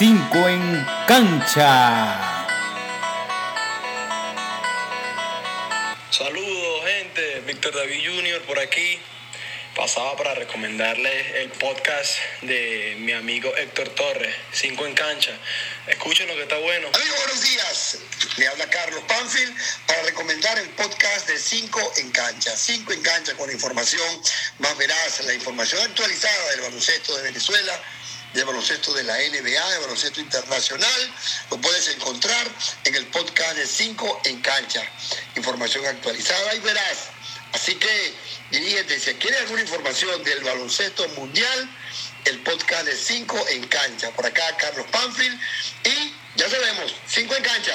5 en cancha. Saludos gente, Víctor David Jr. por aquí. Pasaba para recomendarles el podcast de mi amigo Héctor Torres, 5 en cancha. Escuchen lo que está bueno. Amigos, buenos días. Le habla Carlos Panfield para recomendar el podcast de 5 en cancha. 5 en cancha con información más veraz, la información actualizada del baloncesto de Venezuela de baloncesto de la NBA, de baloncesto internacional. Lo puedes encontrar en el podcast de 5 en cancha. Información actualizada y verás. Así que dirígete, si quiere alguna información del baloncesto mundial, el podcast de 5 en cancha. Por acá Carlos Panfield y ya sabemos, 5 en cancha.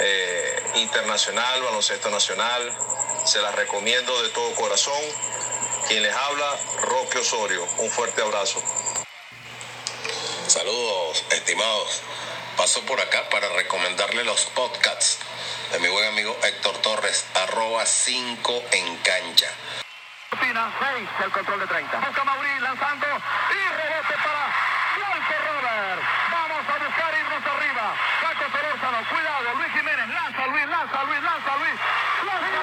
Eh, internacional, baloncesto nacional, se las recomiendo de todo corazón quien les habla, Roque Osorio. Un fuerte abrazo. Saludos, estimados. Paso por acá para recomendarle los podcasts de mi buen amigo Héctor Torres, arroba 5 en cancha. Pina, 6, el control de 30. Busca Mauri lanzando y rebote para Walter Robert. Vamos a buscar irnos arriba. Paco Solórzano, cuidado, Luis Jiménez, lanza Luis, lanza Luis, lanza Luis. Lanza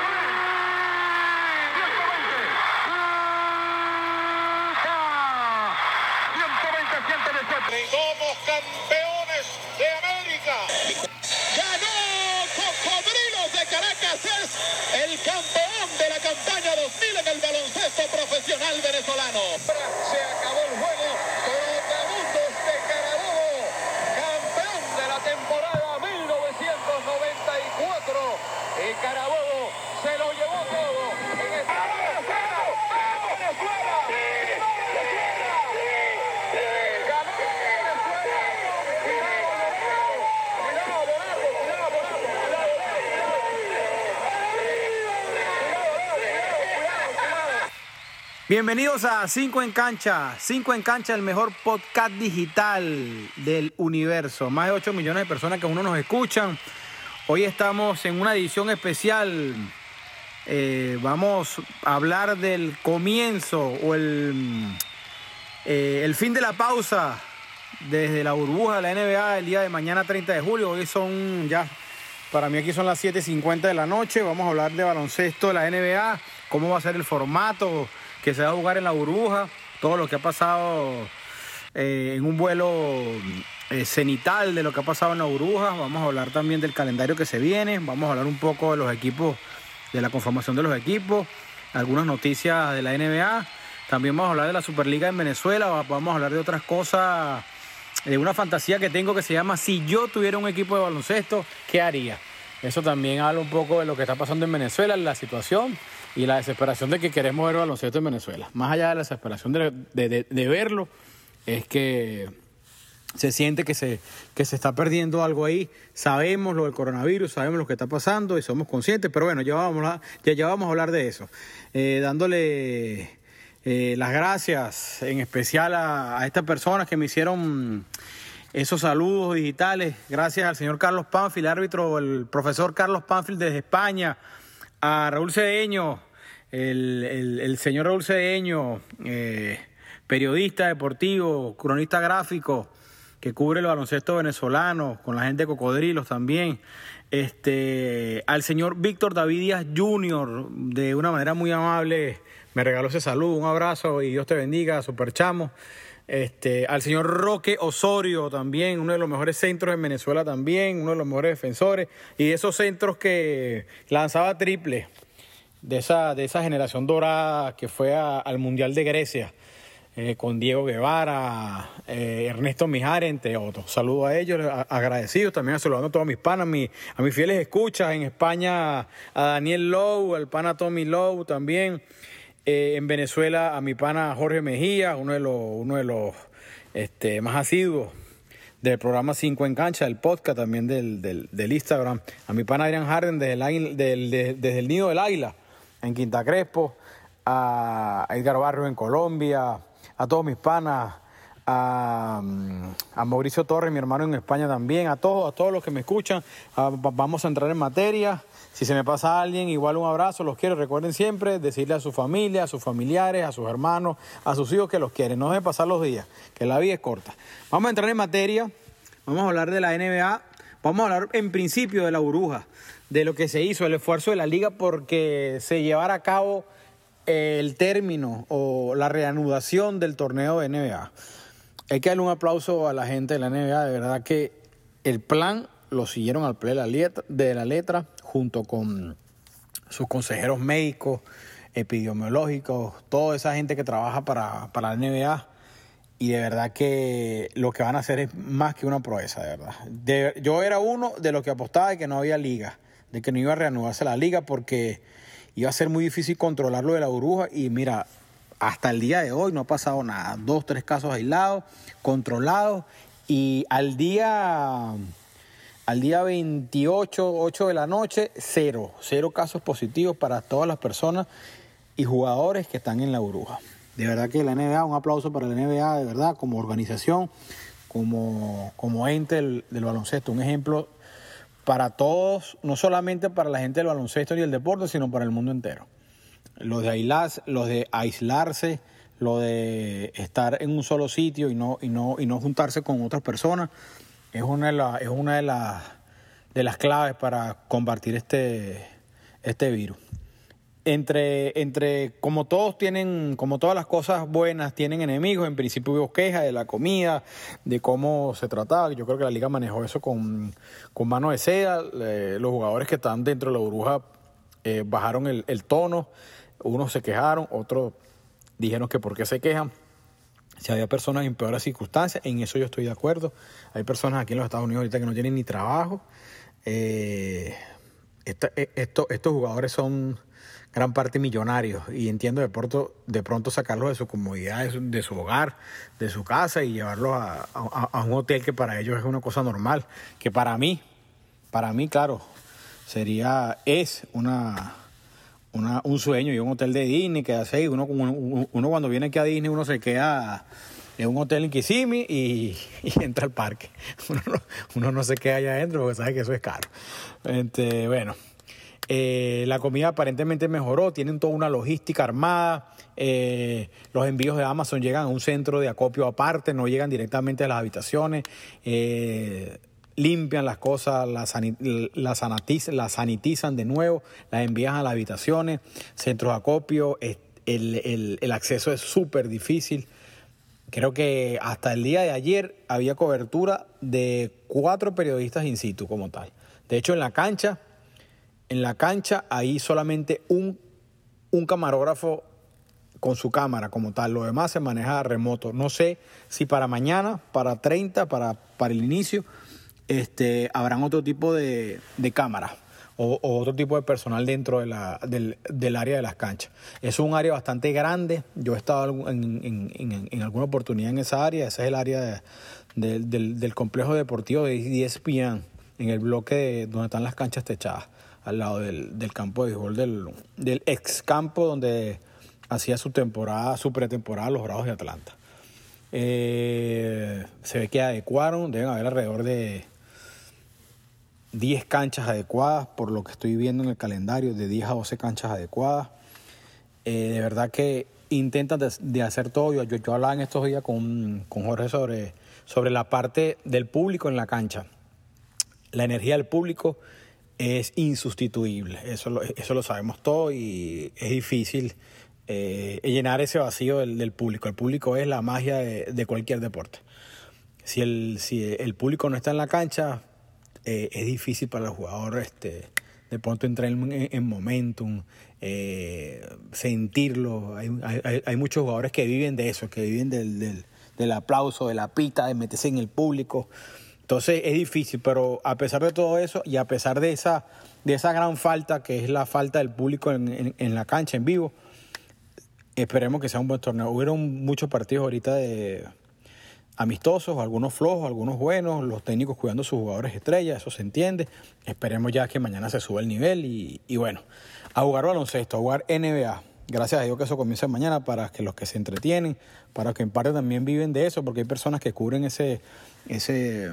campaña 2000 en el baloncesto profesional venezolano. Se acabó el juego. Trotamundos de Carabobo, campeón de la temporada 1994. Y Carabobo se lo llevó todo. En el... ¡Vamos, Venezuela! Bienvenidos a 5 en cancha. 5 en cancha, el mejor podcast digital del universo. Más de 8 millones de personas que uno nos escuchan. Hoy estamos en una edición especial. Eh, vamos a hablar del comienzo o el, eh, el fin de la pausa desde la burbuja de la NBA el día de mañana 30 de julio. Hoy son ya, para mí aquí son las 7.50 de la noche. Vamos a hablar de baloncesto de la NBA, cómo va a ser el formato que se va a jugar en la burbuja, todo lo que ha pasado eh, en un vuelo eh, cenital de lo que ha pasado en la burbuja. Vamos a hablar también del calendario que se viene, vamos a hablar un poco de los equipos, de la conformación de los equipos, algunas noticias de la NBA. También vamos a hablar de la Superliga en Venezuela, vamos a hablar de otras cosas, de una fantasía que tengo que se llama Si yo tuviera un equipo de baloncesto, ¿qué haría? Eso también habla un poco de lo que está pasando en Venezuela, la situación y la desesperación de que queremos ver baloncesto en Venezuela. Más allá de la desesperación de, de, verlo, es que se siente que se, que se está perdiendo algo ahí. Sabemos lo del coronavirus, sabemos lo que está pasando y somos conscientes, pero bueno, ya vamos a, ya, ya vamos a hablar de eso. Eh, dándole eh, las gracias en especial a, a estas personas que me hicieron esos saludos digitales. Gracias al señor Carlos Panfil, árbitro, el profesor Carlos Panfil desde España, a Raúl Cedeño, el, señor Raúl eh, periodista deportivo, cronista gráfico, que cubre el baloncesto venezolano, con la gente de Cocodrilos también. Este, al señor Víctor David Díaz Jr., de una manera muy amable, me regaló ese saludo, un abrazo y Dios te bendiga, super chamo. Este, al señor Roque Osorio también, uno de los mejores centros en Venezuela también, uno de los mejores defensores, y esos centros que lanzaba triple de esa, de esa generación dorada que fue al Mundial de Grecia, eh, con Diego Guevara, eh, Ernesto Mijares, entre otros. Saludo a ellos, a, agradecidos, también saludando a todos mis panas, mi, a mis fieles escuchas en España, a Daniel Lowe, al pana Tommy Lowe también. Eh, en Venezuela a mi pana Jorge Mejía, uno de los, uno de los este, más asiduos del programa 5 en cancha, del podcast también del, del, Instagram. A mi pana Adrián Harden desde el, del, de, desde el Nido del Águila, en Quinta Crespo. A Edgar Barrio en Colombia. A todos mis panas. a, a Mauricio Torres, mi hermano en España también, a todos, a todos los que me escuchan. Ah, va- vamos a entrar en materia. Si se me pasa alguien, igual un abrazo, los quiero. Recuerden siempre decirle a su familia, a sus familiares, a sus hermanos, a sus hijos que los quieren. No dejen pasar los días, que la vida es corta. Vamos a entrar en materia. Vamos a hablar de la NBA. Vamos a hablar en principio de la burbuja, de lo que se hizo, el esfuerzo de la liga porque se llevara a cabo el término o la reanudación del torneo de NBA. Hay que darle un aplauso a la gente de la NBA, de verdad que el plan lo siguieron al pie de la letra, junto con sus consejeros médicos, epidemiológicos, toda esa gente que trabaja para, para la NBA. Y de verdad que lo que van a hacer es más que una proeza, de verdad. Yo era uno de los que apostaba de que no había liga, de que no iba a reanudarse la liga porque iba a ser muy difícil controlar lo de la burbuja. Y mira, hasta el día de hoy no ha pasado nada. Dos, tres casos aislados, controlados. Y al día, al día 28, 8 de la noche, cero. Cero casos positivos para todas las personas y jugadores que están en la burbuja. De verdad que la NBA, un aplauso para la NBA, de verdad, como organización, como, como ente del baloncesto. Un ejemplo para todos, no solamente para la gente del baloncesto y el deporte, sino para el mundo entero. Lo de, aislarse, lo de aislarse, lo de estar en un solo sitio y no, y no, y no juntarse con otras personas, es una de, es una de, las de las claves para combatir este, este virus. Entre, entre, como todos tienen, como todas las cosas buenas tienen enemigos, en principio hubo quejas de la comida, de cómo se trataba. Yo creo que la liga manejó eso con, con mano de seda. Los jugadores que están dentro de la burbuja eh, bajaron el, tono. Unos se quejaron, otros dijeron que por qué se quejan. Si había personas en peores circunstancias, en eso yo estoy de acuerdo. Hay personas aquí en los Estados Unidos ahorita que no tienen ni trabajo. Eh, eh, esto- estos jugadores son gran parte millonarios y entiendo de pronto, de pronto sacarlos de su comodidad, de su, hogar, de su casa y llevarlos a, a- un hotel que para ellos es una cosa normal, que para mí, para mí, claro, sería, es una, una- un sueño y un hotel de Disney que hace uno, uno, uno cuando viene aquí a Disney uno se queda en un hotel en Kissimmee y, entra al parque. Uno no, uno no se queda allá adentro porque sabe que eso es caro. Este, bueno, eh, la comida aparentemente mejoró, tienen toda una logística armada. eh, los envíos de Amazon llegan a un centro de acopio aparte, no llegan directamente a las habitaciones. eh, limpian las cosas, las, sani- las sanitizan de nuevo, las envían a las habitaciones, centros de acopio. el- el acceso es súper difícil. Creo que hasta el día de ayer había cobertura de cuatro periodistas in situ como tal. De hecho, en la cancha, en la cancha hay solamente un, un camarógrafo con su cámara como tal. Lo demás se maneja remoto. No sé si para mañana, para 30, para, para el inicio, este, habrán otro tipo de, de cámaras o, otro tipo de personal dentro de la, del, del área de las canchas. Es un área bastante grande. Yo he estado en, en- en- alguna oportunidad en esa área. Ese es el área de- del, del- complejo deportivo de ESPN, en el bloque de- donde están las canchas techadas, al lado del, del campo de béisbol, del, del ex campo donde hacía su temporada, su pretemporada los Bravos de Atlanta. Eh, se ve que adecuaron, deben haber alrededor de 10 canchas adecuadas, por lo que estoy viendo en el calendario, de 10 a 12 canchas adecuadas. Eh, de verdad que intentan de, de hacer todo. Yo, yo, yo hablaba en estos días con, con Jorge sobre, sobre la parte del público en la cancha. La energía del público es insustituible, eso lo, eso lo sabemos todos y es difícil eh, llenar ese vacío del, del público. El público es la magia de, de cualquier deporte. Si el, si el público no está en la cancha, eh, es difícil para el jugador este, de pronto entrar en, en momentum, eh, sentirlo. Hay, hay, hay, muchos jugadores que viven de eso, que viven del, del, del, aplauso, de la pita, de meterse en el público. Entonces es difícil, pero a pesar de todo eso y a pesar de esa, de esa gran falta, que es la falta del público en, en, en la cancha, en vivo, esperemos que sea un buen torneo. Hubieron muchos partidos ahorita de amistosos, algunos flojos, algunos buenos, los técnicos cuidando a sus jugadores estrellas, eso se entiende. Esperemos ya que mañana se suba el nivel y, y, bueno, a jugar baloncesto, a jugar NBA. Gracias a Dios que eso comienza mañana para que los que se entretienen, para que en parte también viven de eso, porque hay personas que cubren ese, ese,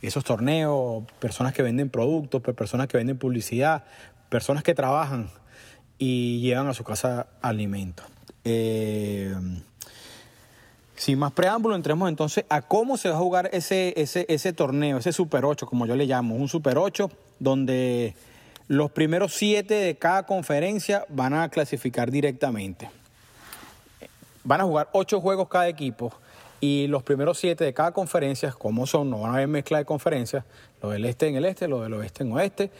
esos torneos, personas que venden productos, personas que venden publicidad, personas que trabajan y llevan a su casa alimentos. Eh, sin más preámbulo, entremos entonces a cómo se va a jugar ese, ese, ese torneo, ese Super 8, como yo le llamo, un Super 8 donde los primeros siete de cada conferencia van a clasificar directamente. Van a jugar ocho juegos cada equipo y los primeros siete de cada conferencia, como son, no van a haber mezcla de conferencias, lo del este en el este, lo del oeste en oeste.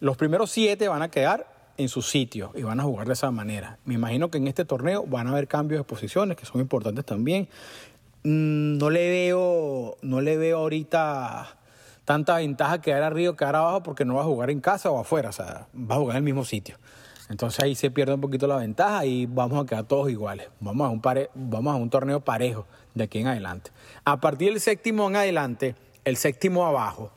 Los primeros siete van a quedar en su sitio y van a jugar de esa manera. Me imagino que en este torneo van a haber cambios de posiciones que son importantes también. Mm, no le veo, no le veo ahorita tanta ventaja quedar arriba, quedar abajo, porque no va a jugar en casa o afuera, o sea, va a jugar en el mismo sitio. Entonces ahí se pierde un poquito la ventaja y vamos a quedar todos iguales. Vamos a un, pare, vamos a un torneo parejo de aquí en adelante. A partir del séptimo en adelante, el séptimo abajo,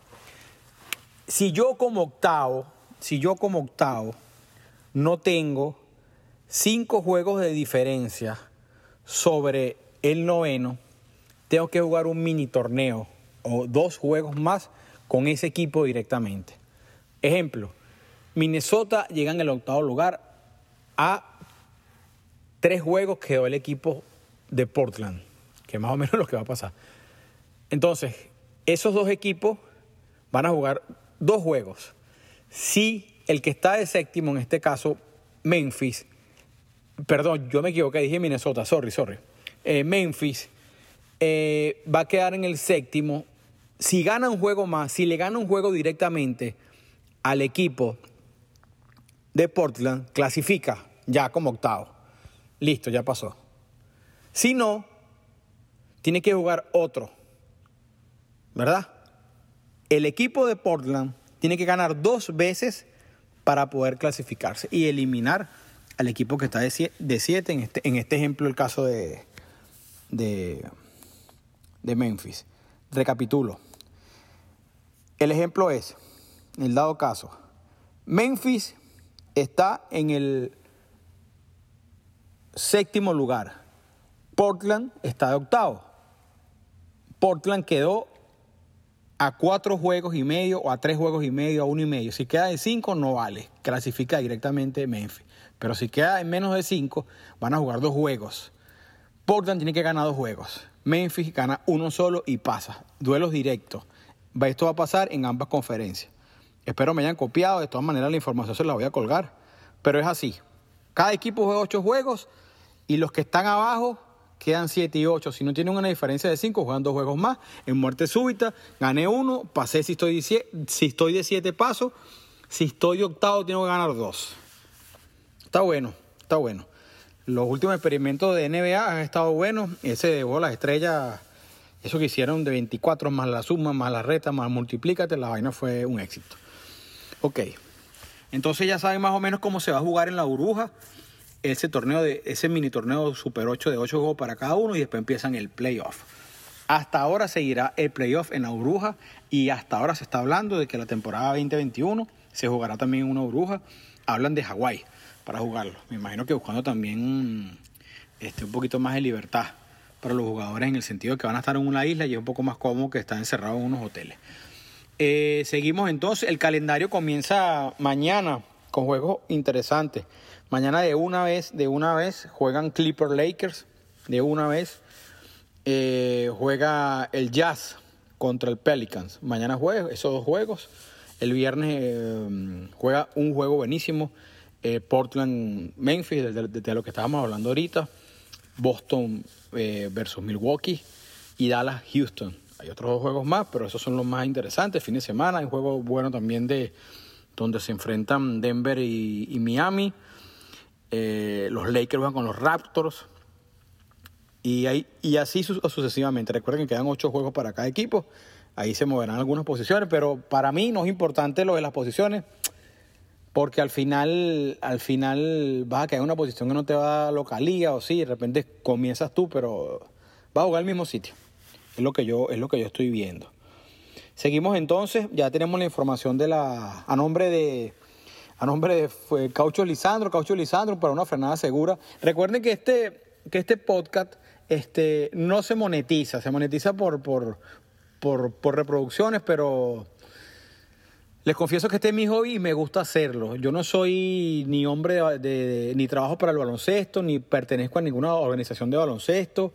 si yo como octavo, si yo como octavo no tengo cinco juegos de diferencia sobre el noveno, tengo que jugar un mini torneo o dos juegos más con ese equipo directamente. Ejemplo, Minnesota llega en el octavo lugar a tres juegos quedó el equipo de Portland, que más o menos lo que va a pasar. Entonces, esos dos equipos van a jugar dos juegos. Si el que está de séptimo, en este caso Memphis, perdón, yo me equivoqué, dije Minnesota, sorry, sorry. Eh, Memphis eh, va a quedar en el séptimo si gana un juego más, si le gana un juego directamente al equipo de Portland, clasifica ya como octavo. Listo, ya pasó. Si no, tiene que jugar otro. ¿Verdad? El equipo de Portland tiene que ganar dos veces para poder clasificarse y eliminar al equipo que está de siete, en, este, en este ejemplo el caso de, de, de Memphis. Recapitulo. El ejemplo es, en el dado caso, Memphis está en el séptimo lugar. Portland está de octavo. Portland quedó a cuatro juegos y medio o a tres juegos y medio, a uno y medio. Si queda de cinco, no vale. Clasifica directamente Memphis. Pero si queda en menos de cinco, van a jugar dos juegos. Portland tiene que ganar dos juegos. Memphis gana uno solo y pasa. Duelos directos. Esto va a pasar en ambas conferencias. Espero me hayan copiado, de todas maneras la información se la voy a colgar, pero es así. Cada equipo juega ocho juegos y los que están abajo quedan siete y ocho. Si no tienen una diferencia de cinco, juegan dos juegos más. En muerte súbita, gané uno, pasé si estoy, de siete pasos, si estoy octavo tengo que ganar dos. Está bueno, está bueno. Los últimos experimentos de NBA han estado buenos. Ese de bolas estrellas eso que hicieron de 24 más la suma, más la reta, más multiplícate, la vaina fue un éxito. Ok. Entonces ya saben más o menos cómo se va a jugar en la burbuja ese torneo de ese mini torneo Super 8 de 8 juegos para cada uno y después empiezan el playoff. Hasta ahora seguirá el playoff en la burbuja y hasta ahora se está hablando de que la temporada 2021 se jugará también en una burbuja. Hablan de Hawái para jugarlo. Me imagino que buscando también este, un poquito más de libertad para los jugadores en el sentido de que van a estar en una isla y es un poco más cómodo que estar encerrados en unos hoteles. Eh, seguimos entonces, el calendario comienza mañana con juegos interesantes. Mañana de una vez, de una vez juegan Clipper Lakers, de una vez eh, juega el Jazz contra el Pelicans. Mañana juega esos dos juegos. El viernes eh, juega un juego buenísimo, Portland Memphis, de, lo que estábamos hablando ahorita. Boston eh, versus Milwaukee y Dallas Houston. Hay otros dos juegos más, pero esos son los más interesantes. Fin de semana hay un juego bueno también de donde se enfrentan Denver y, Miami. Eh, los Lakers van con los Raptors. Y, hay, y así sucesivamente. Recuerden que quedan ocho juegos para cada equipo. Ahí se moverán algunas posiciones, pero para mí no es importante lo de las posiciones porque al final, al final vas a caer en una posición que no te va a localía o sí, de repente comienzas tú, pero vas a jugar al mismo sitio. Es lo que yo, es lo que yo estoy viendo. Seguimos entonces, ya tenemos la información de la, a nombre de a nombre de fue Caucho Lisandro, Caucho Lisandro para una frenada segura. Recuerden que este, que este podcast este, no se monetiza, se monetiza por, por, por, por reproducciones, pero les confieso que este es mi hobby y me gusta hacerlo. Yo no soy ni hombre de, ni trabajo para el baloncesto, ni pertenezco a ninguna organización de baloncesto,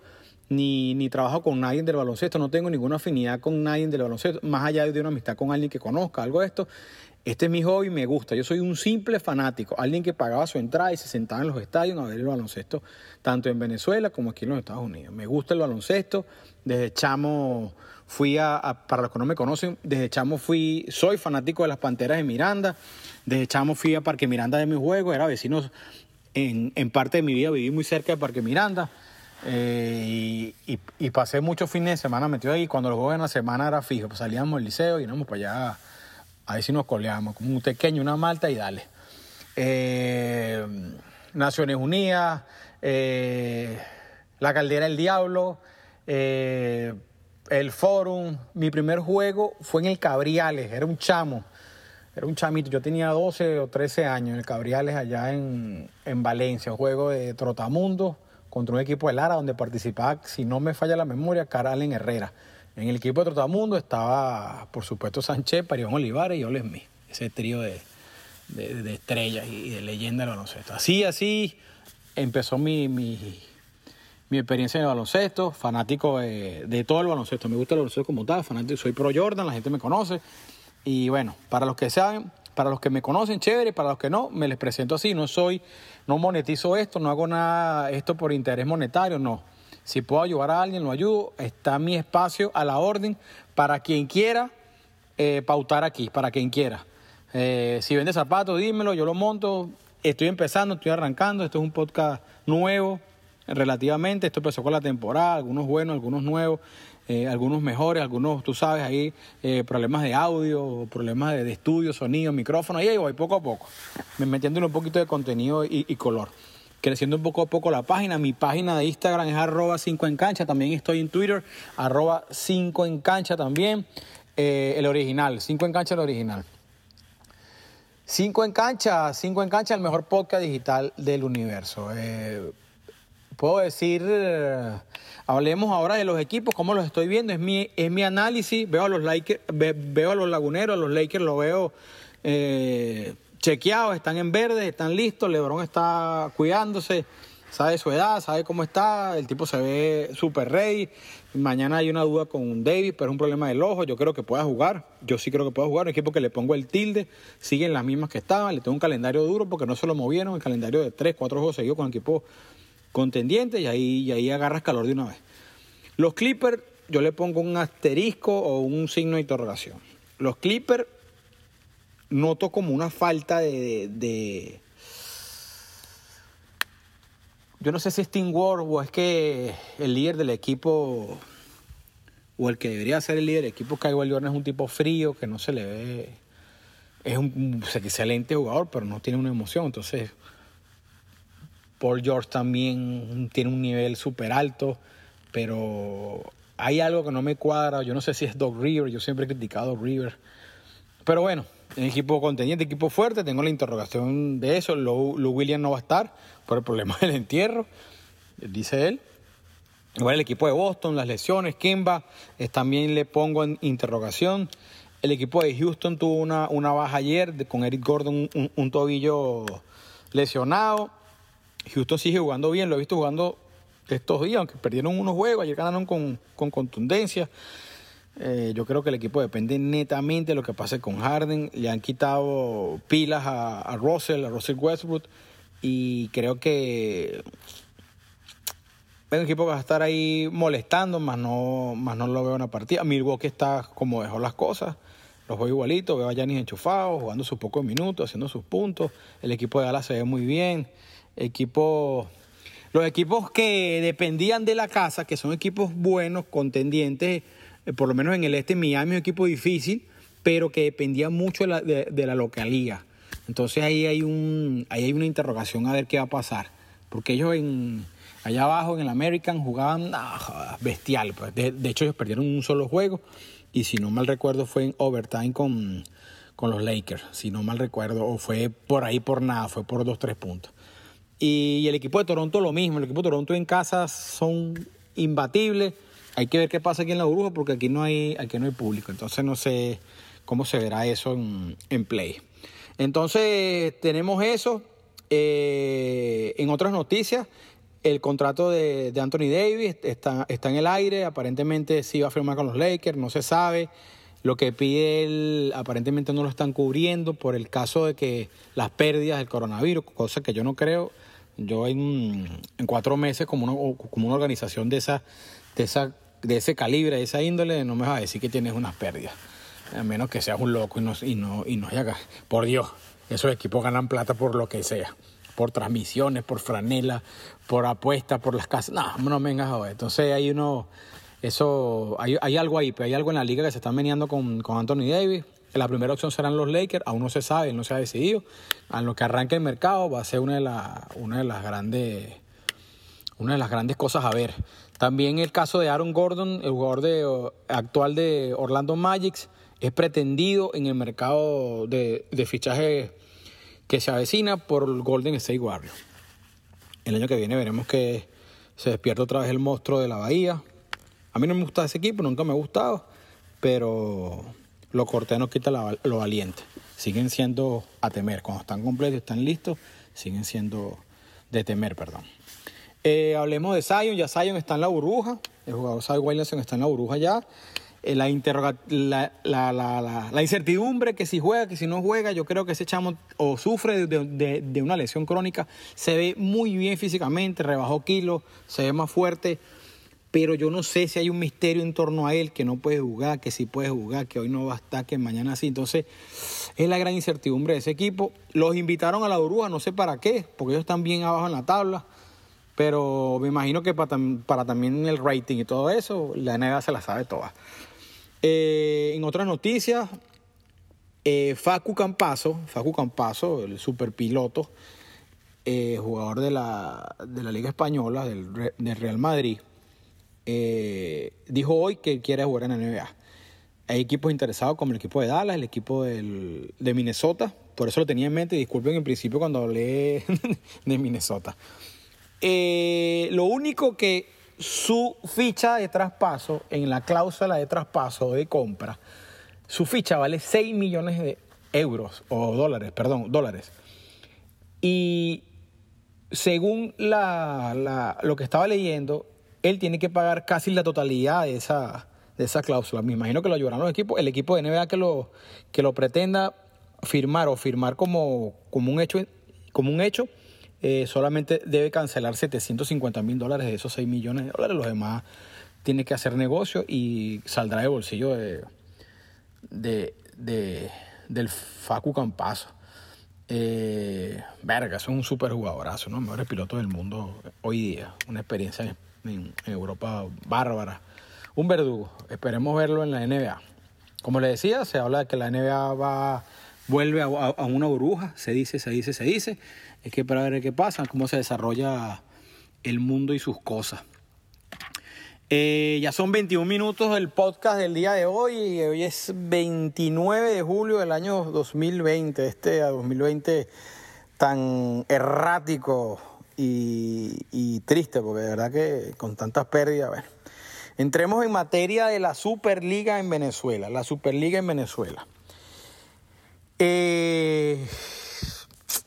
ni, ni trabajo con nadie del baloncesto, no tengo ninguna afinidad con nadie del baloncesto, más allá de una amistad con alguien que conozca, algo de esto. Este es mi hobby me gusta. Yo soy un simple fanático, alguien que pagaba su entrada y se sentaba en los estadios a ver el baloncesto, tanto en Venezuela como aquí en los Estados Unidos. Me gusta el baloncesto. Desde chamo fui a, para los que no me conocen, desde chamo fui, soy fanático de las Panteras de Miranda. Desde chamo fui a Parque Miranda de mi juego, era vecino en, en parte de mi vida, viví muy cerca de Parque Miranda. eh, y, y- pasé muchos fines de semana metido ahí. Cuando los juegos en la semana era fijo, pues salíamos del liceo y íbamos para allá. Ahí sí nos coleamos, como un pequeño, una malta y dale. Eh, Naciones Unidas, eh, La Caldera del Diablo, el Forum. Mi primer juego fue en el Cabriales, era un chamo. Era un chamito, yo tenía 12 o 13 años en el Cabriales allá en, en Valencia, un juego de Trotamundo contra un equipo de Lara donde participaba, si no me falla la memoria, Caralen Herrera. En el equipo de Trotamundo estaba, por supuesto, Sánchez, Parión Olivares y Ole Smith, ese trío de, de, estrellas y de leyenda del baloncesto. Así, así empezó mi, mi, mi experiencia en el baloncesto, fanático de, todo el baloncesto. Me gusta el baloncesto como tal, fanático, soy pro Jordan, la gente me conoce. Y bueno, para los que saben, para los que me conocen, chévere, para los que no, me les presento así. No soy, no monetizo esto, no hago nada esto por interés monetario, no. Si puedo ayudar a alguien, lo ayudo. Está mi espacio a la orden para quien quiera eh, pautar aquí, para quien quiera. Eh, si vende zapatos, dímelo, yo lo monto. Estoy empezando, estoy arrancando. Esto es un podcast nuevo, relativamente. Esto empezó con la temporada, algunos buenos, algunos nuevos, eh, algunos mejores, algunos, tú sabes, ahí eh, problemas de audio, problemas de, estudio, sonido, micrófono. Ahí voy poco a poco, me metiéndole un poquito de contenido y, y color. Creciendo un poco a poco la página. Mi página de Instagram es arroba 5 en cancha. También estoy en Twitter, arroba 5 en cancha también. Eh, el original, 5 en cancha el original. 5 en cancha, 5 en cancha, el mejor podcast digital del universo. Puedo decir, eh, hablemos ahora de los equipos, cómo los estoy viendo, es mi, es mi análisis, veo a los Lakers, ve- veo a los laguneros, a los Lakers los veo eh, chequeados, están en verde, están listos, Lebron está cuidándose, sabe su edad, sabe cómo está, el tipo se ve súper ready. Mañana hay una duda con David, pero es un problema del ojo. Yo creo que pueda jugar. Yo sí creo que pueda jugar. Un equipo que le pongo el tilde, siguen las mismas que estaban. Le tengo un calendario duro porque no se lo movieron. El calendario de 3, 4 juegos seguidos con equipo contendiente y ahí, y ahí agarras calor de una vez. Los Clippers, yo le pongo un asterisco o un signo de interrogación. Los Clippers noto como una falta de, de- Yo no sé si es Team War o es que el líder del equipo, o el que debería ser el líder del equipo, Kyle Jordan, es un tipo frío, que no se le ve... Es un excelente jugador, pero no tiene una emoción. Entonces, Paul George también tiene un nivel súper alto, pero hay algo que no me cuadra. Yo no sé si es Doc River, yo siempre he criticado a Doc River. Pero bueno, en equipo contendiente, equipo fuerte, tengo la interrogación de eso. Lou, Williams no va a estar por el problema del entierro, dice él. Igual el equipo de Boston, las lesiones, Kimba, también le pongo en interrogación. El equipo de Houston tuvo una, baja ayer con Eric Gordon, un, un- un tobillo lesionado. Houston sigue jugando bien, lo he visto jugando estos días, aunque perdieron unos juegos, ayer ganaron con, con contundencia. Eh, yo creo que el equipo depende netamente de lo que pase con Harden. Le han quitado pilas a, Russell, a Russell Westbrook. Y creo que es un equipo que va a estar ahí molestando, más no, más no lo veo en la partida. Milwaukee está como dejó las cosas. Los veo igualito, veo a Giannis enchufado, jugando sus pocos minutos, haciendo sus puntos. El equipo de Dallas se ve muy bien. Equipo, los equipos que dependían de la casa, que son equipos buenos, contendientes, eh, por lo menos en el este, Miami es un equipo difícil, pero que dependía mucho de la, de, localía. Entonces ahí hay, un, ahí hay una interrogación a ver qué va a pasar. Porque ellos en, allá abajo en el American jugaban ah, bestial. Pues. De, de hecho ellos perdieron un solo juego y si no mal recuerdo fue en overtime con, con los Lakers, si no mal recuerdo, o fue por ahí por nada, fue por dos, tres puntos. Y el equipo de Toronto lo mismo, el equipo de Toronto en casa son imbatibles. Hay que ver qué pasa aquí en la burbuja porque aquí no hay, aquí no hay público, entonces no sé cómo se verá eso en, en play. Entonces tenemos eso. Eh, en otras noticias, el contrato de, Anthony Davis está, está en el aire. Aparentemente sí va a firmar con los Lakers, no se sabe. Lo que pide él aparentemente no lo están cubriendo por el caso de que las pérdidas del coronavirus, cosa que yo no creo. Yo en, en cuatro meses como una, como una organización de esa, de esa de ese calibre, de esa índole, no me vas a decir que tienes unas pérdidas. A menos que seas un loco y no, y no, y no haya... Por Dios, esos equipos ganan plata por lo que sea. Por transmisiones, por franela, por apuestas, por las casas. No, no me vengas a ver. Entonces hay uno... Eso, hay, hay, algo ahí, pero hay algo en la liga que se está meneando con, con Anthony Davis. La primera opción serán los Lakers, aún no se sabe, no se ha decidido. A lo que arranque el mercado va a ser una de, una de las grandes una de las grandes cosas a ver. También el caso de Aaron Gordon, el jugador de, actual de Orlando Magic, es pretendido en el mercado de, de fichaje que se avecina por Golden State Warriors. El año que viene veremos que se despierta otra vez el monstruo de la Bahía. A mí no me gusta ese equipo, nunca me ha gustado, pero lo corté no quita lo valiente. Siguen siendo a temer. Cuando están completos están listos, siguen siendo de temer, perdón. Eh, hablemos de Zion, ya Zion está en la burbuja, el jugador Zion Williamson está en la burbuja ya. Eh, la, la, la, la, incertidumbre que si juega, que si no juega, yo creo que ese chamo o sufre de, una lesión crónica, se ve muy bien físicamente, rebajó kilos, se ve más fuerte, pero yo no sé si hay un misterio en torno a él, que no puede jugar, que sí puede jugar, que hoy no va a estar, que mañana sí. Entonces, es la gran incertidumbre de ese equipo. Los invitaron a la burbuja, no sé para qué, porque ellos están bien abajo en la tabla. Pero me imagino que para, para, también el rating y todo eso, la NBA se la sabe toda. Eh, en otras noticias, eh, Facu Campazo, Facu Campazo, el superpiloto, eh, jugador de la, de la Liga Española, del, del Real Madrid, eh, dijo hoy que quiere jugar en la NBA. Hay equipos interesados como el equipo de Dallas, el equipo del, de Minnesota, por eso lo tenía en mente, disculpen en principio cuando hablé de Minnesota. Eh, lo único que su ficha de traspaso, en la cláusula de traspaso de compra, su ficha vale 6 millones de euros, o dólares, perdón, dólares. Y según la, lo que estaba leyendo, él tiene que pagar casi la totalidad de esa, de esa cláusula. Me imagino que lo ayudarán los equipos. El equipo de NBA que lo, que lo pretenda firmar o firmar como, como un hecho, como un hecho eh, solamente debe cancelar 750 mil dólares de esos 6 millones de dólares. Los demás tiene que hacer negocio y saldrá de bolsillo de, de, de del Facu Campazo. Eh, verga, es un super jugadorazo, ¿no? Mejores pilotos del mundo hoy día. Una experiencia en, Europa bárbara. Un verdugo. Esperemos verlo en la NBA. Como le decía, se habla de que la NBA va vuelve a, una burbuja, se dice, se dice, se dice. Es que para ver qué pasa, cómo se desarrolla el mundo y sus cosas. Eh, ya son 21 minutos del podcast del día de hoy y hoy es 29 de julio del año 2020, este 2020 tan errático y, y triste, porque de verdad que con tantas pérdidas, bueno. Entremos en materia de la Superliga en Venezuela, la Superliga en Venezuela. Eh,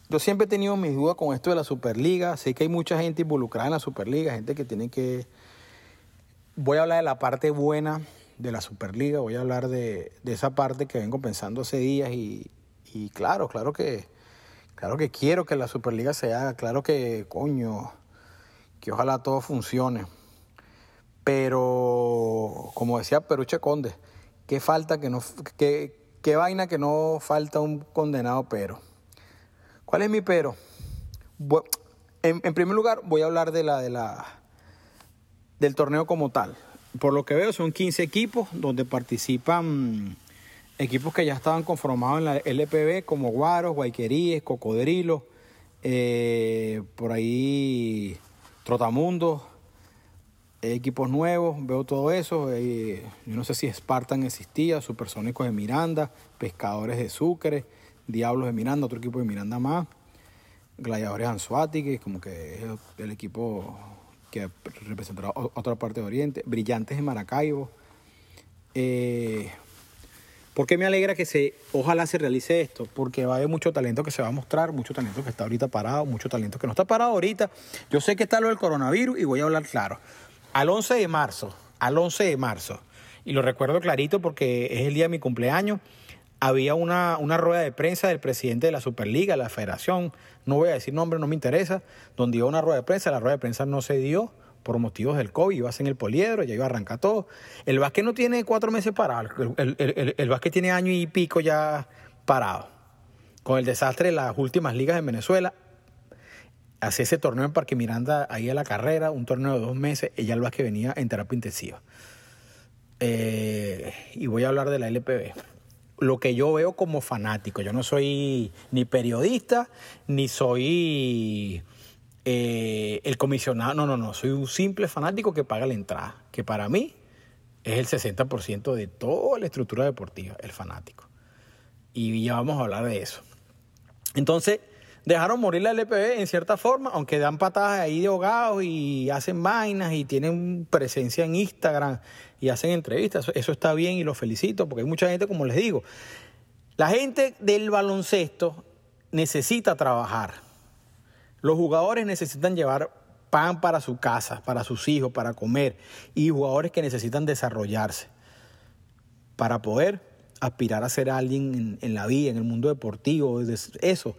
yo siempre he tenido mis dudas con esto de la Superliga. Sé que hay mucha gente involucrada en la Superliga, gente que tiene que... Voy a hablar de la parte buena de la Superliga, voy a hablar de, esa parte que vengo pensando hace días y, y, claro, claro que, claro que quiero que la Superliga se haga, claro que, coño, que ojalá todo funcione. Pero, como decía Peruche Conde, qué falta que no, que, qué vaina que no falta un condenado pero. ¿Cuál es mi pero? En, en, primer lugar, voy a hablar de la, de la, del torneo como tal. Por lo que veo, son 15 equipos donde participan equipos que ya estaban conformados en la LPB, como Guaros, Guayqueríes, Cocodrilo, eh, por ahí Trotamundo, equipos nuevos, veo todo eso. eh, yo no sé si Spartan existía, Supersónicos de Miranda, Pescadores de Sucre, Diablos de Miranda, otro equipo de Miranda más, Gladiadores Anzuati, que como que es el equipo que representará otra parte de Oriente, Brillantes de Maracaibo. Eh, ¿Por qué me alegra que se, ojalá se realice esto? Porque va a haber mucho talento que se va a mostrar, mucho talento que está ahorita parado, mucho talento que no está parado ahorita. Yo sé que está lo del coronavirus y voy a hablar claro. Al 11 de marzo, al 11 de marzo, y lo recuerdo clarito porque es el día de mi cumpleaños, había una, una rueda de prensa del presidente de la Superliga, la federación, no voy a decir nombre, no me interesa, donde iba una rueda de prensa, la rueda de prensa no se dio por motivos del COVID, iba a ser en el poliedro, ya iba a arrancar todo. El básquet no tiene cuatro meses parado, el, el, el, el básquet tiene año y pico ya parado. Con el desastre de las últimas ligas en Venezuela, hacía ese torneo en Parque Miranda ahí a la carrera, un torneo de dos meses, ya el básquet venía en terapia intensiva. Eh, y voy a hablar de la LPB. Lo que yo veo como fanático, yo no soy ni periodista, ni soy eh, el comisionado, no, no, no, soy un simple fanático que paga la entrada, que para mí es el 60% de toda la estructura deportiva, el fanático. Y ya vamos a hablar de eso. Entonces, dejaron morir la LPB en cierta forma, aunque dan patadas ahí de ahogados y hacen vainas y tienen presencia en Instagram y hacen entrevistas. Eso, eso está bien y los felicito, porque hay mucha gente, como les digo, la gente del baloncesto necesita trabajar. Los jugadores necesitan llevar pan para su casa, para sus hijos, para comer, y jugadores que necesitan desarrollarse para poder aspirar a ser alguien en, la vida, en el mundo deportivo, eso.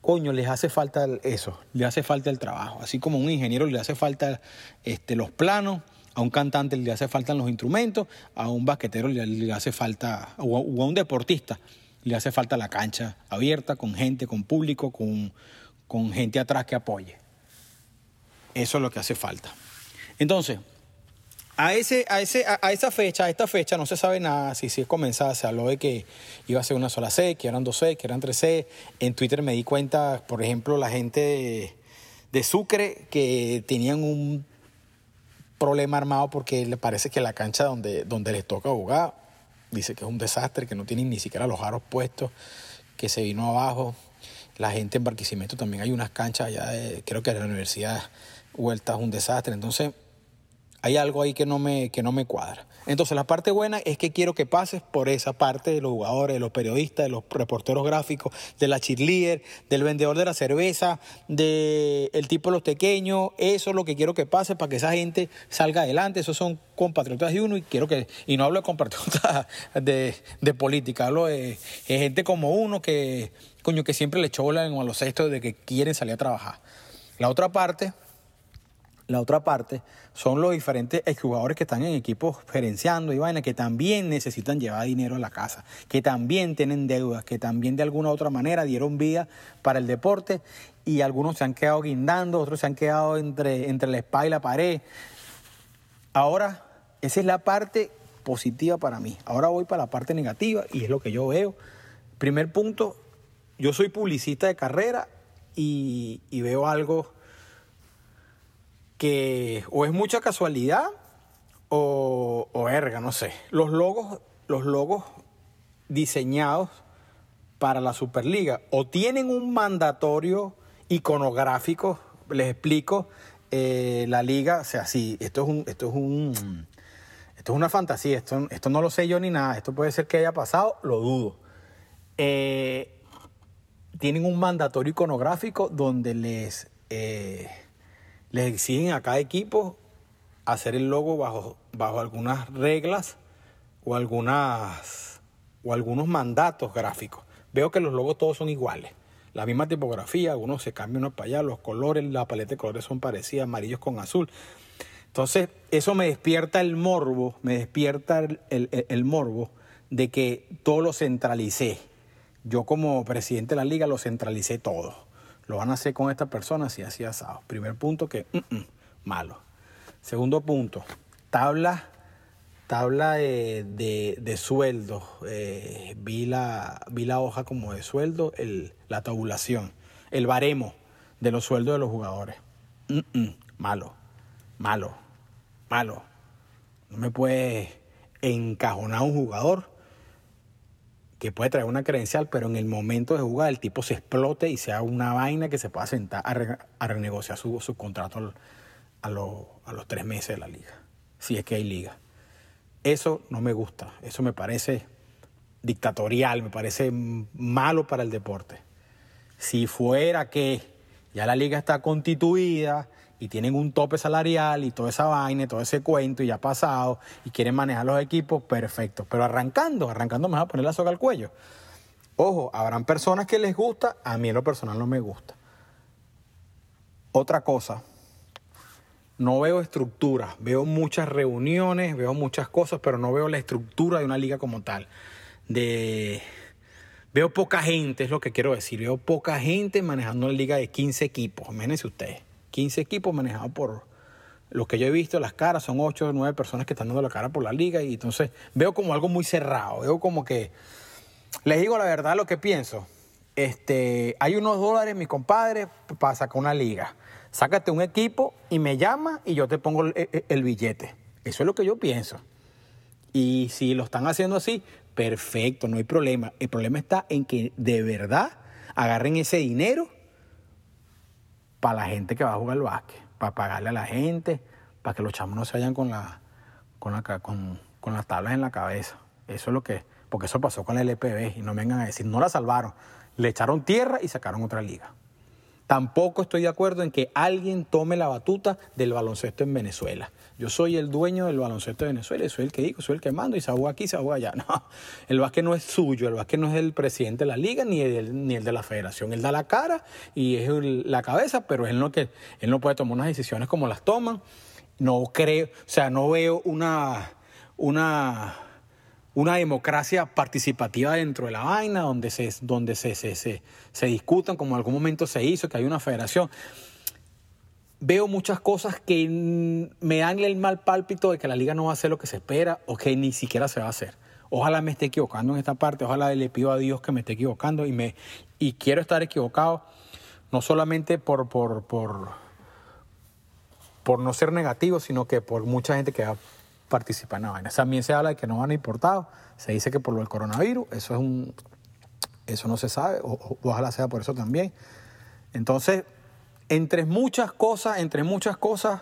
Coño, les hace falta eso, le hace falta el trabajo. Así como a un ingeniero le hace falta este, los planos, a un cantante le hace falta los instrumentos, a un basquetero le, hace falta, o a, un deportista le hace falta la cancha abierta, con gente, con público, con, con gente atrás que apoye. Eso es lo que hace falta. Entonces, a, ese, a, ese, a, esa fecha, a esta fecha, no se sabe nada. Si, si es comenzada, se habló de que iba a ser una sola C, que eran dos C, que eran tres C. En Twitter me di cuenta, por ejemplo, la gente de, de Sucre que tenían un problema armado porque le parece que la cancha donde, donde les toca jugar dice que es un desastre, que no tienen ni siquiera los aros puestos, que se vino abajo. La gente en Barquisimeto también hay unas canchas allá, de, creo que de la Universidad Vuelta es un desastre. Entonces, hay algo ahí que no me, que no me cuadra. Entonces, la parte buena es que quiero que pases por esa parte de los jugadores, de los periodistas, de los reporteros gráficos, de la cheerleader, del vendedor de la cerveza, del de tipo de los pequeños. Eso es lo que quiero que pase para que esa gente salga adelante. Esos son compatriotas de uno y quiero que, y no hablo de compatriotas de, de política, hablo de, gente como uno que, coño, que siempre le cholan a los estos de que quieren salir a trabajar. La otra parte la otra parte son los diferentes exjugadores que están en equipos gerenciando y vaina, que también necesitan llevar dinero a la casa, que también tienen deudas, que también de alguna u otra manera dieron vida para el deporte y algunos se han quedado guindando, otros se han quedado entre, entre la espada y la pared. Ahora, esa es la parte positiva para mí. Ahora voy para la parte negativa y es lo que yo veo. Primer punto, yo soy publicista de carrera y, veo algo que o es mucha casualidad o, o erga, no sé. Los logos, los logos diseñados para la Superliga o tienen un mandatorio iconográfico, les explico, eh, la liga, o sea, sí, esto es un, esto es un, esto es una fantasía, esto, esto no lo sé yo ni nada, esto puede ser que haya pasado, lo dudo. Eh, tienen un mandatorio iconográfico donde les eh, les exigen a cada equipo hacer el logo bajo, bajo algunas reglas o, algunas, o algunos mandatos gráficos. Veo que los logos todos son iguales. La misma tipografía, algunos se cambian unos para allá, los colores, la paleta de colores son parecidas, amarillos con azul. Entonces, eso me despierta el morbo, me despierta el, el, el morbo de que todo lo centralicé. Yo como presidente de la liga lo centralicé todo lo van a hacer con esta persona así, así asado. Primer punto que, mm, mm, malo. Segundo punto, tabla, tabla de, de, de sueldo. Eh, vi, la, vi la hoja como de sueldo, el, la tabulación, el baremo de los sueldos de los jugadores. Mm, malo, malo. malo. No me puede encajonar un jugador que puede traer una credencial, pero en el momento de jugar el tipo se explote y sea una vaina que se pueda sentar a, re- a renegociar su, contrato a, a los tres meses de la liga, si es que hay liga. Eso no me gusta, eso me parece dictatorial, me parece malo para el deporte. Si fuera que ya la liga está constituida y tienen un tope salarial y toda esa vaina, todo ese cuento y ya pasado y quieren manejar los equipos, perfecto. Pero arrancando, arrancando me vas a poner la soga al cuello. Ojo, habrán personas que les gusta, a mí en lo personal no me gusta. Otra cosa, no veo estructura, veo muchas reuniones, veo muchas cosas, pero no veo la estructura de una liga como tal. De veo poca gente, es lo que quiero decir, veo poca gente manejando una liga de 15 equipos, imagínense ustedes, 15 equipos manejados por lo que yo he visto, las caras son 8 o 9 personas que están dando la cara por la liga y entonces veo como algo muy cerrado, veo como que les digo la verdad lo que pienso. Este, hay unos dólares, mi compadre, para sacar una liga. Sácate un equipo y me llama y yo te pongo el, el- el billete. Eso es lo que yo pienso. Y si lo están haciendo así, perfecto, no hay problema. El problema está en que de verdad agarren ese dinero para la gente que va a jugar al básquet, para pagarle a la gente, para que los chamos no se vayan con, la, con, la, con, las tablas en la cabeza. Eso es lo que, porque eso pasó con la LPB y no vengan a decir, no la salvaron, le echaron tierra y sacaron otra liga. Tampoco estoy de acuerdo en que alguien tome la batuta del baloncesto en Venezuela. Yo soy el dueño del baloncesto de Venezuela y soy el que digo, soy el que mando y se juega aquí, se juega allá. No, el básquet no es suyo, el básquet no es del presidente de la liga ni el, de la federación. Él da la cara y es la cabeza, pero él no, que, él no puede tomar unas decisiones como las toman. No creo, o sea, no veo una, una, una democracia participativa dentro de la vaina, donde se, donde se, se, se, se discutan, como en algún momento se hizo, que hay una federación. Veo muchas cosas que me dan el mal pálpito de que la liga no va a hacer lo que se espera o que ni siquiera se va a hacer. Ojalá me esté equivocando en esta parte, ojalá le pido a Dios que me esté equivocando y, me, y quiero estar equivocado, no solamente por, por, por, por no ser negativo, sino que por mucha gente que va a participar en la vaina. También se habla de que no van a importados, se dice que por lo del coronavirus, eso es un eso no se sabe, o, o- ojalá sea por eso también. Entonces, entre muchas cosas, entre muchas cosas,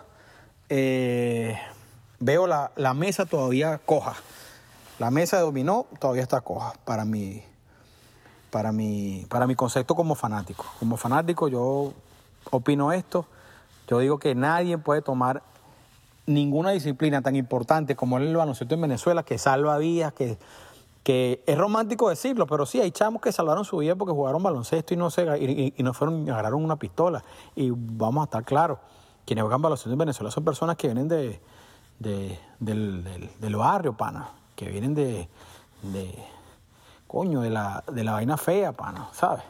eh, veo la, la mesa todavía coja. La mesa de dominó todavía está coja para mi, para mi, para mi concepto como fanático. Como fanático yo opino esto. Yo digo que nadie puede tomar ninguna disciplina tan importante como el baloncesto en Venezuela, que salva vidas, que, que es romántico decirlo, pero sí, hay chamos que salvaron su vida porque jugaron baloncesto y no, se, y, no fueron, agarraron una pistola. Y vamos a estar claros, quienes juegan baloncesto en Venezuela son personas que vienen de, de- del, del- barrio, pana, que vienen de, de coño, de la, de la vaina fea, pana, ¿sabes?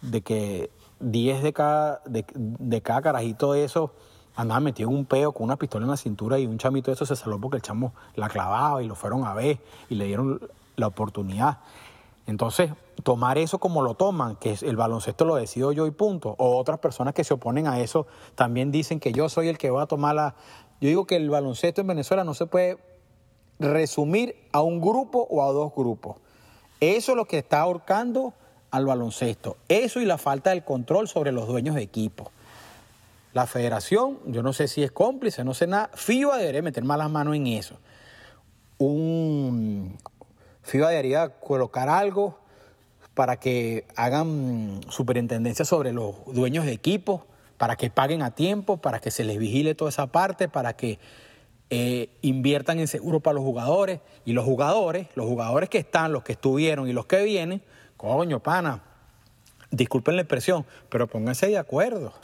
de que 10 de cada, de, de cada carajito de eso andaba metido en un peo con una pistola en la cintura y un chamito de eso se salvó porque el chamo la clavaba y lo fueron a ver y le dieron la oportunidad. Entonces, tomar eso como lo toman, que el baloncesto lo decido yo y punto, o otras personas que se oponen a eso también dicen que yo soy el que va a tomar la... Yo digo que el baloncesto en Venezuela no se puede resumir a un grupo o a dos grupos. Eso es lo que está ahorcando al baloncesto. Eso y la falta del control sobre los dueños de equipos. La federación, yo no sé si es cómplice, no sé nada. FIBA debería meter malas manos en eso. Un FIBA debería colocar algo para que hagan superintendencia sobre los dueños de equipos, para que paguen a tiempo, para que se les vigile toda esa parte, para que eh, inviertan en seguro para los jugadores. Y los jugadores, los jugadores que están, los que estuvieron y los que vienen, coño, pana, disculpen la expresión, pero pónganse de acuerdo.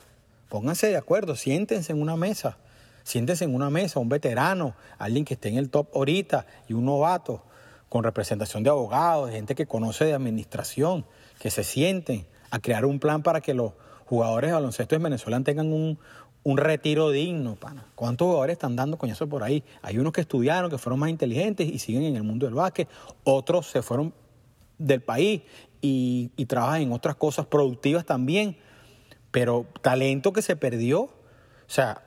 Pónganse de acuerdo, siéntense en una mesa. Siéntense en una mesa, un veterano, alguien que esté en el top ahorita y un novato con representación de abogados, de gente que conoce de administración, que se sienten a crear un plan para que los jugadores de baloncesto en Venezuela tengan un, un retiro digno, pana. ¿Cuántos jugadores están dando coñazo por ahí? Hay unos que estudiaron, que fueron más inteligentes y siguen en el mundo del básquet. Otros se fueron del país y trabajan en otras cosas productivas también. Pero talento que se perdió, o sea,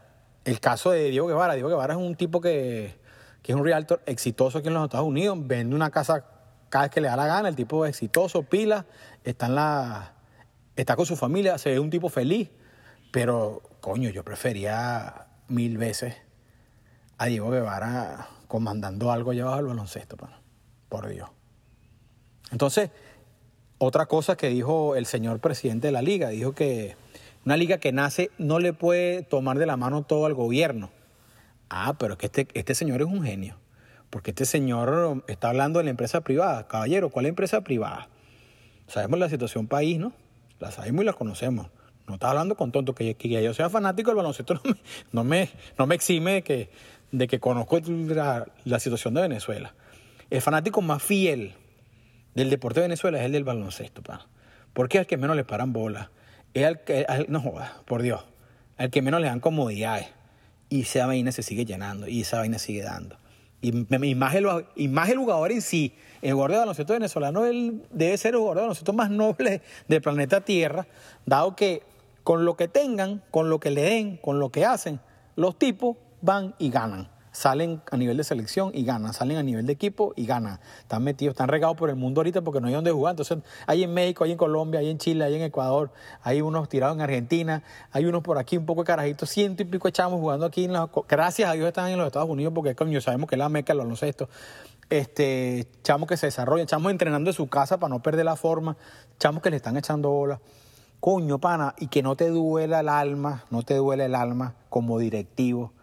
el caso de Diego Guevara. Diego Guevara es un tipo que, que es un realtor exitoso aquí en los Estados Unidos. Vende una casa cada vez que le da la gana. El tipo es exitoso, pila, está, en la, está con su familia, se ve un tipo feliz. Pero, coño, yo prefería mil veces a Diego Guevara comandando algo allá abajo del baloncesto, por Dios. Entonces, otra cosa que dijo el señor presidente de la liga, dijo que una liga que nace no le puede tomar de la mano todo al gobierno. Ah, pero es que este, este señor es un genio, porque este señor está hablando de la empresa privada. Caballero, ¿cuál es la empresa privada? Sabemos la situación país, ¿no? La sabemos y la conocemos. No está hablando con tonto, que, que yo sea fanático del baloncesto no me, no me, exime de que, de que conozco la, situación de Venezuela. El fanático más fiel del deporte de Venezuela es el del baloncesto, pa. Porque es al que menos le paran bolas. Es al que, al- no por Dios, al que menos le dan comodidades. Y esa vaina se sigue llenando y esa vaina sigue dando. Y, más, el, el jugador en sí, el jugador de baloncesto venezolano él debe ser el jugador de baloncesto más noble del planeta Tierra, dado que con lo que tengan, con lo que le den, con lo que hacen, los tipos van y ganan. Salen a nivel de selección y ganan, salen a nivel de equipo y ganan. Están metidos, están regados por el mundo ahorita porque no hay donde jugar. Entonces, hay en México, hay en Colombia, hay en Chile, hay en Ecuador, hay unos tirados en Argentina, hay unos por aquí, un poco de carajitos, ciento y pico echamos jugando aquí. En la- gracias a Dios están en los Estados Unidos porque, coño, sabemos que es la meca del baloncesto. Este, chamos que se desarrollan, chamos entrenando en su casa para no perder la forma, chamos que le están echando bola. Coño, pana, y que no te duela el alma, no te duele el alma como directivo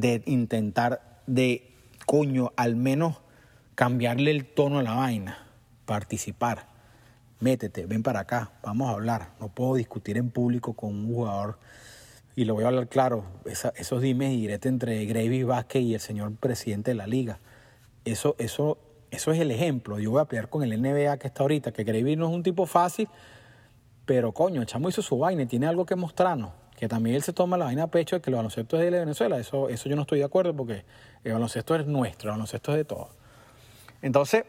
de intentar de, coño, al menos cambiarle el tono a la vaina, participar. Métete, ven para acá, vamos a hablar. No puedo discutir en público con un jugador. Y lo voy a hablar claro, esos dimes y diretes entre Gravy Vázquez y el señor presidente de la liga. Eso, eso, eso es el ejemplo. Yo voy a pelear con el NBA que está ahorita, que Gravy no es un tipo fácil, pero coño, el chamo hizo su vaina y tiene algo que mostrarnos. Que también él se toma la vaina a pecho de que el baloncesto es de Venezuela. Eso, eso yo no estoy de acuerdo porque el baloncesto es nuestro, el baloncesto es de todos. Entonces,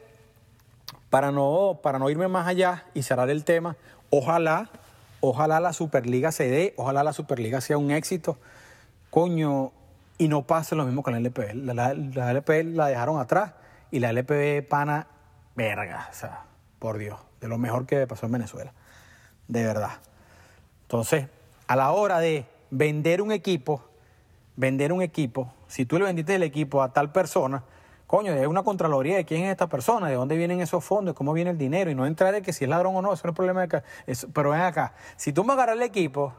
para no, para no irme más allá y cerrar el tema, ojalá, ojalá la Superliga se dé, ojalá la Superliga sea un éxito. Coño, y no pase lo mismo con la LPL. La, la- LPL la dejaron atrás y la LPB pana, verga, o sea, por Dios, de lo mejor que pasó en Venezuela. De verdad. Entonces, a la hora de vender un equipo, vender un equipo, si tú le vendiste el equipo a tal persona, coño, hay una contraloría de quién es esta persona, de dónde vienen esos fondos, cómo viene el dinero, y no entrar de que si es ladrón o no, eso no es problema de acá. Pero ven acá, si tú me agarras el equipo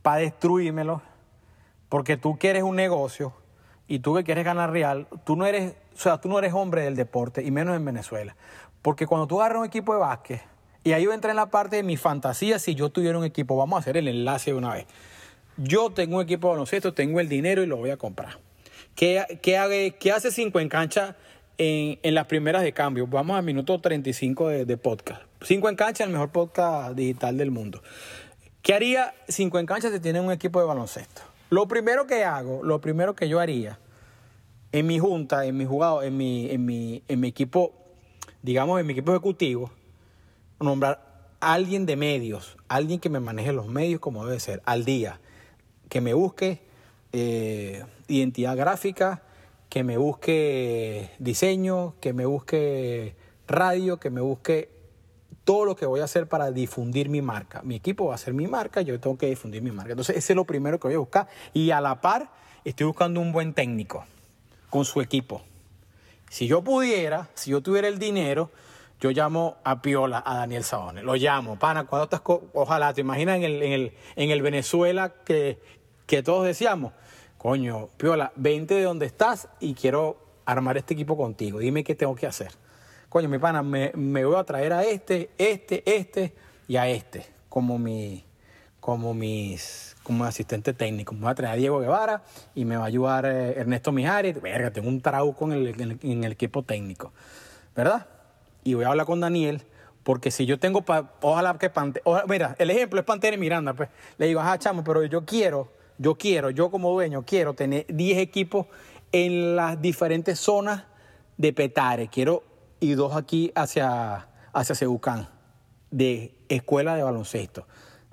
para destruírmelo, porque tú quieres un negocio y tú que quieres ganar real, tú no eres, o sea, tú no eres hombre del deporte, y menos en Venezuela. Porque cuando tú agarras un equipo de básquet, y ahí yo entré en la parte de mi fantasía, si yo tuviera un equipo, vamos a hacer el enlace de una vez. Yo tengo un equipo de baloncesto, tengo el dinero y lo voy a comprar. ¿Qué, qué, hace 5 en cancha en, las primeras de cambio? Vamos al minuto 35 de, de podcast. 5 en cancha, el mejor podcast digital del mundo. ¿Qué haría 5 en cancha si tiene un equipo de baloncesto? Lo primero que hago, lo primero que yo haría en mi junta, en mi jugado, en mi, en mi, en mi equipo, digamos, en mi equipo ejecutivo, nombrar a alguien de medios, alguien que me maneje los medios como debe ser, al día, que me busque eh, identidad gráfica, que me busque diseño, que me busque radio, que me busque todo lo que voy a hacer para difundir mi marca. Mi equipo va a ser mi marca, yo tengo que difundir mi marca. Entonces, ese es lo primero que voy a buscar. Y a la par, estoy buscando un buen técnico con su equipo. Si yo pudiera, si yo tuviera el dinero, yo llamo a Piola, a Daniel Sabones. Lo llamo, pana, cuando estás ojalá, te imaginas en el, en el, en el Venezuela que, que todos decíamos, coño, Piola, vente de donde estás y quiero armar este equipo contigo. Dime qué tengo que hacer. Coño, mi pana, me, me voy a traer a este, este, este y a este como mi, como mis como asistente técnico. Me voy a traer a Diego Guevara y me va a ayudar eh, Ernesto Mijares. Verga, tengo un trauco en el, el- en el equipo técnico. ¿Verdad? Y voy a hablar con Daniel, porque si yo tengo, ojalá que Pantera, mira, el ejemplo es Pantera y Miranda, pues. Le digo, ajá, chamo, pero yo quiero, yo quiero, yo como dueño, quiero tener 10 equipos en las diferentes zonas de Petare. Quiero, y dos aquí hacia, hacia Cebucán, de escuela de baloncesto.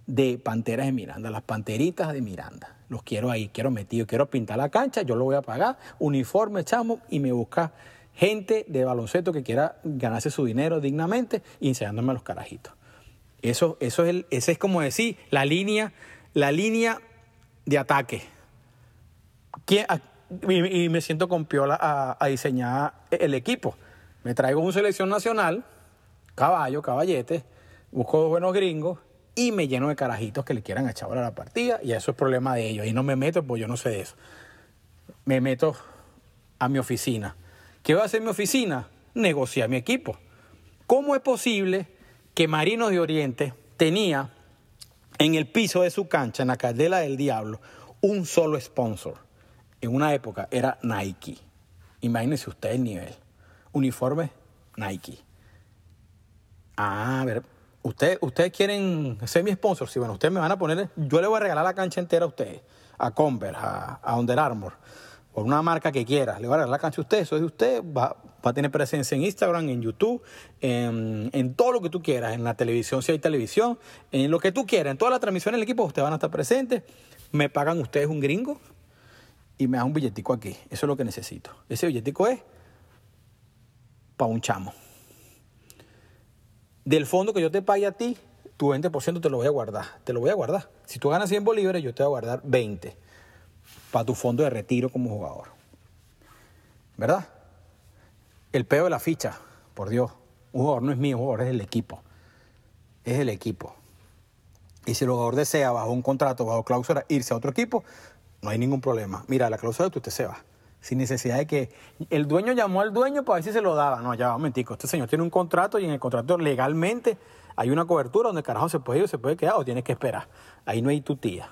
de Panteras de Miranda, las Panteritas de Miranda. Los quiero ahí, quiero metido, quiero pintar la cancha, yo lo voy a pagar, uniforme, chamo, y me busca gente de baloncesto que quiera ganarse su dinero dignamente y enseñándome a los carajitos. Eso, eso es, es como decir la línea, la línea de ataque. ¿Quién- a- y, me siento con piola a, diseñar el equipo. Me traigo un selección nacional, caballo, caballete, busco dos buenos gringos y me lleno de carajitos que le quieran echar a la partida y eso es problema de ellos. Y no me meto, pues yo no sé de eso. Me meto a mi oficina. ¿Qué va a hacer mi oficina? Negociar mi equipo. ¿Cómo es posible que Marinos de Oriente tenía en el piso de su cancha, en la Caldera del Diablo, un solo sponsor? En una época era Nike. Imagínense usted el nivel. Uniforme Nike. Ah, a ver, ustedes, quieren ser mi sponsor. Sí, bueno, ustedes me van a poner, yo le voy a regalar la cancha entera a ustedes, a Converse, a Under Armour, o una marca que quiera. Le voy a regalar la cancha a ustedes, eso es de usted. Va, va a tener presencia en Instagram, en YouTube, en, todo lo que tú quieras, en la televisión, si hay televisión, en lo que tú quieras, en todas las transmisiones del equipo, ustedes van a estar presentes. Me pagan ustedes un gringo y me dan un billetico aquí. Eso es lo que necesito. Ese billetico es para un chamo. Del fondo que yo te pague a ti, tu 20% te lo voy a guardar. Te lo voy a guardar. Si tú ganas 100 bolívares, yo te voy a guardar 20 para tu fondo de retiro como jugador. ¿Verdad? El peo de la ficha, por Dios. Un jugador no es mío, un jugador es del equipo. Es del equipo. Y si el jugador desea, bajo un contrato, bajo cláusula, irse a otro equipo, no hay ningún problema. Mira, la cláusula de que usted se va. Sin necesidad de que el dueño llamó al dueño para ver si se lo daba. No, ya, momentico. Este señor tiene un contrato y en el contrato legalmente hay una cobertura donde el carajo se puede ir o se puede quedar o tienes que esperar. Ahí no hay tu tía.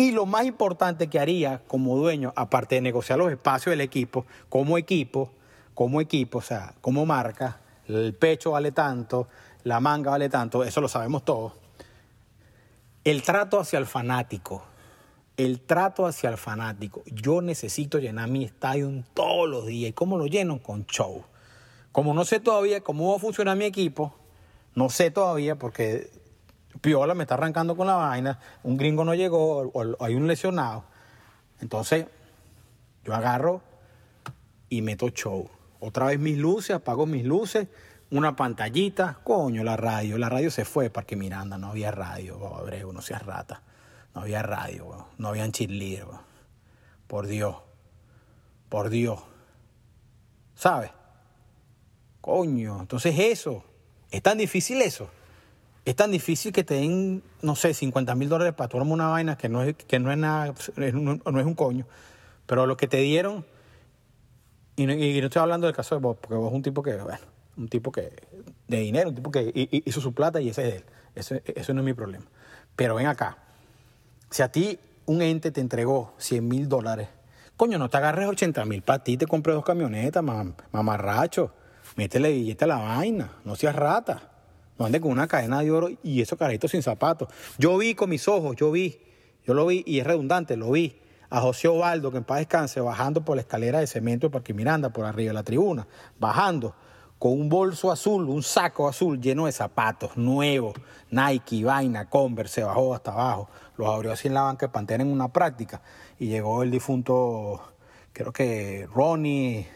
Y lo más importante que haría como dueño, aparte de negociar los espacios del equipo, como equipo, como equipo, o sea, como marca, el pecho vale tanto, la manga vale tanto, eso lo sabemos todos. El trato hacia el fanático, el trato hacia el fanático. Yo necesito llenar mi estadio todos los días. ¿Y cómo lo lleno? Con show. Como no sé todavía cómo va a funcionar mi equipo, no sé todavía porque Piola me está arrancando con la vaina, un gringo no llegó, hay un lesionado. Entonces, yo agarro y meto show. Otra vez mis luces, apago mis luces, una pantallita, coño, la radio. La radio se fue, Parque Miranda, no había radio, oh, no seas rata. No había radio, no habían cheerleader. Por Dios, por Dios. ¿Sabes? Coño, entonces eso, es tan difícil eso. Es tan difícil que te den, no sé, 50 mil dólares para tomar una vaina que no es, que no es nada, no es un coño. Pero lo que te dieron, y no, estoy hablando del caso de vos, porque vos es un tipo que, bueno, un tipo que, de dinero, un tipo que hi- hi- hizo su plata y ese es él. Eso, eso no es mi problema. Pero ven acá, si a ti un ente te entregó 100 mil dólares, coño, no te agarres 80 mil para ti, te compré dos camionetas, mam- mamarracho. Métele billete a la vaina, no seas rata. No andes con una cadena de oro y esos carajitos sin zapatos. Yo vi con mis ojos, yo vi, yo lo vi, y es redundante, lo vi, a José Ovaldo, que en paz descanse, bajando por la escalera de cemento de Parque Miranda, por arriba de la tribuna, bajando con un bolso azul, un saco azul lleno de zapatos nuevos, Nike, vaina, Converse, se bajó hasta abajo, los abrió así en la banca de Pantera en una práctica y llegó el difunto, creo que Ronnie,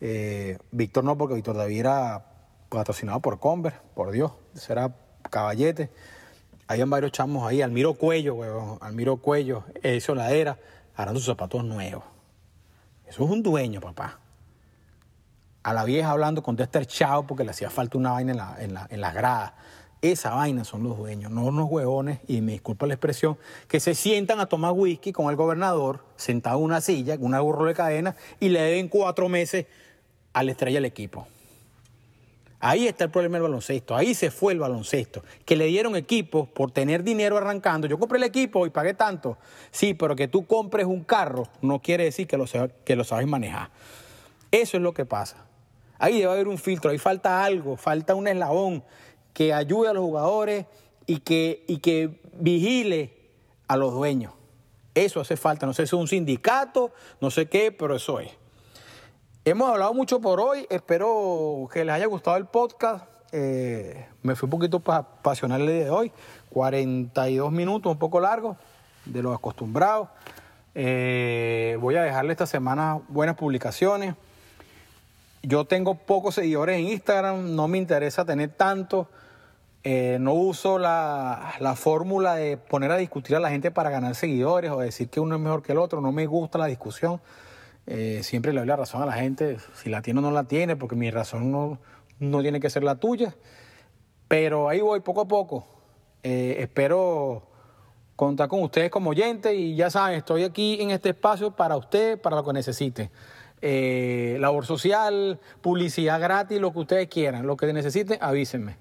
eh, Víctor no, porque Víctor David era patrocinado por Converse, por Dios, ese era caballete. Habían varios chamos ahí, Almiro Cuello, huevón, Almiro Cuello, eso la era, harán sus zapatos nuevos. Eso es un dueño, papá a la vieja hablando con Dexter Chao porque le hacía falta una vaina en, la, en, la- en las gradas. Esa vaina son los dueños, no unos huevones, y me disculpa la expresión, que se sientan a tomar whisky con el gobernador, sentado en una silla, con una burro de cadena, y le deben cuatro meses a la estrella del equipo. Ahí está el problema del baloncesto, ahí se fue el baloncesto, que le dieron equipos por tener dinero arrancando. Yo compré el equipo y pagué tanto. Sí, pero que tú compres un carro no quiere decir que lo, que lo sabes manejar. Eso es lo que pasa. Ahí debe haber un filtro, ahí falta algo, falta un eslabón que ayude a los jugadores y que, y que vigile a los dueños. Eso hace falta, no sé si es un sindicato, no sé qué, pero eso es. Hemos hablado mucho por hoy, espero que les haya gustado el podcast. eh, me fui un poquito pa- pasional el día de hoy. 42 minutos, un poco largo, de lo acostumbrado. Eh, voy a dejarle esta semana buenas publicaciones. Yo tengo pocos seguidores en Instagram, no me interesa tener tanto. Eh, no uso la, la fórmula de poner a discutir a la gente para ganar seguidores o decir que uno es mejor que el otro. No me gusta la discusión. Eh, siempre le doy la razón a la gente, si la tiene o no la tiene, porque mi razón no, no tiene que ser la tuya. Pero ahí voy poco a poco. Eh, espero contar con ustedes como oyentes y ya saben, estoy aquí en este espacio para usted, para lo que necesite. Eh, labor social, publicidad gratis, lo que ustedes quieran, lo que necesiten, avísenme.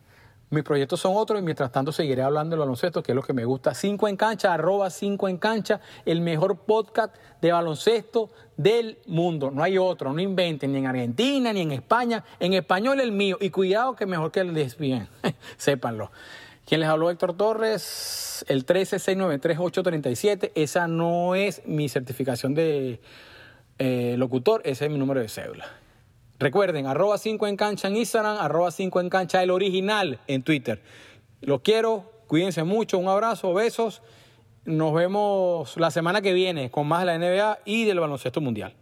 Mis proyectos son otros y mientras tanto seguiré hablando del baloncesto, que es lo que me gusta. 5 en cancha, arroba 5 en cancha, el mejor podcast de baloncesto del mundo. No hay otro, no inventen ni en Argentina ni en España. En español el mío. Y cuidado que mejor que el de bien, sépanlo. Quien les habló Héctor Torres, el 13693-837. Esa no es mi certificación de eh, locutor, ese es mi número de cédula. Recuerden, arroba 5 en cancha en Instagram, arroba 5 en cancha el original en Twitter. Los quiero, cuídense mucho, un abrazo, besos. Nos vemos la semana que viene con más de la NBA y del baloncesto mundial.